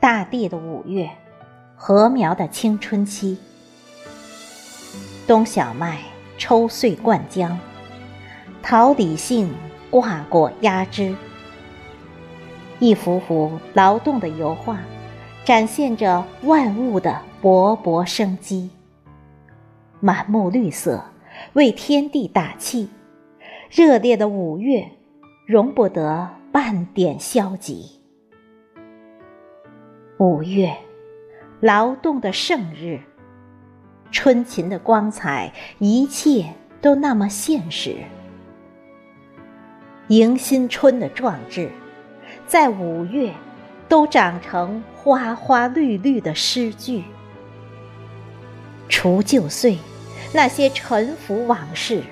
大地的五月，禾苗的青春期，冬小麦抽穗灌浆，桃李杏挂果压枝，一幅幅劳动的油画，展现着万物的勃勃生机。满目绿色，为天地打气，热烈的五月，容不得半点消极。五月，劳动的盛日，春勤的光彩，一切都那么现实。迎新春的壮志，在五月，都长成花花绿绿的诗句。除旧岁，那些沉浮往事，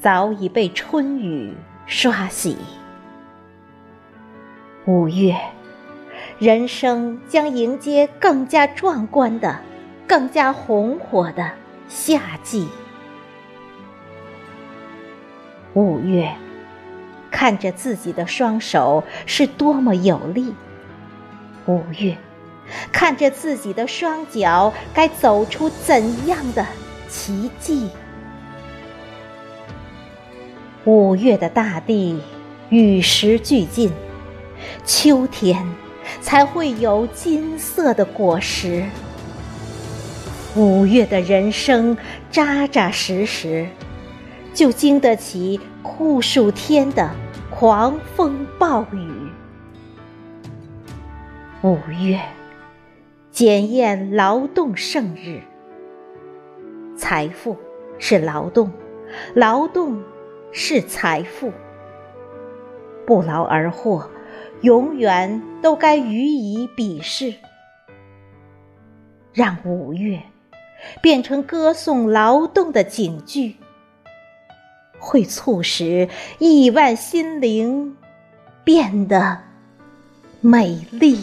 早已被春雨刷洗。五月。人生将迎接更加壮观的、更加红火的夏季。五月，看着自己的双手是多么有力；五月，看着自己的双脚该走出怎样的奇迹。五月的大地与时俱进，秋天。才会有金色的果实。五月的人生扎扎实实，就经得起酷暑天的狂风暴雨。五月，检验劳动圣日。财富是劳动，劳动是财富，不劳而获。永远都该予以鄙视，让五月变成歌颂劳动的警句，会促使亿万心灵变得美丽。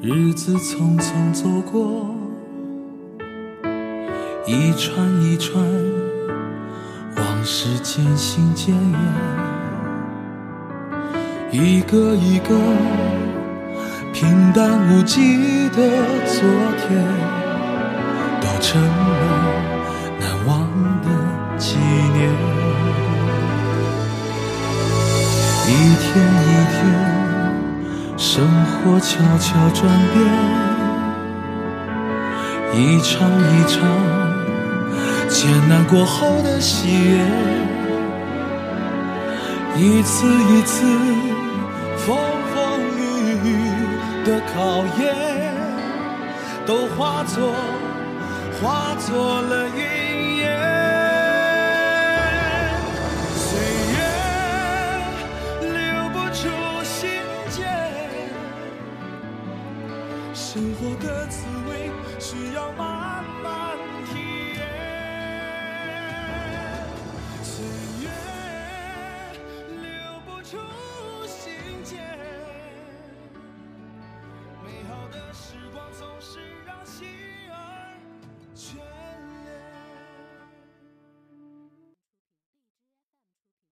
日子匆匆走过，一串一串往事渐行渐远，一个一个平淡无奇的昨天，都成了难忘的纪念。一天一天。生活悄悄转变，一场一场艰难过后的喜悦，一次一次风风雨雨的考验，都化作化作了云烟。生活的滋味需要慢慢品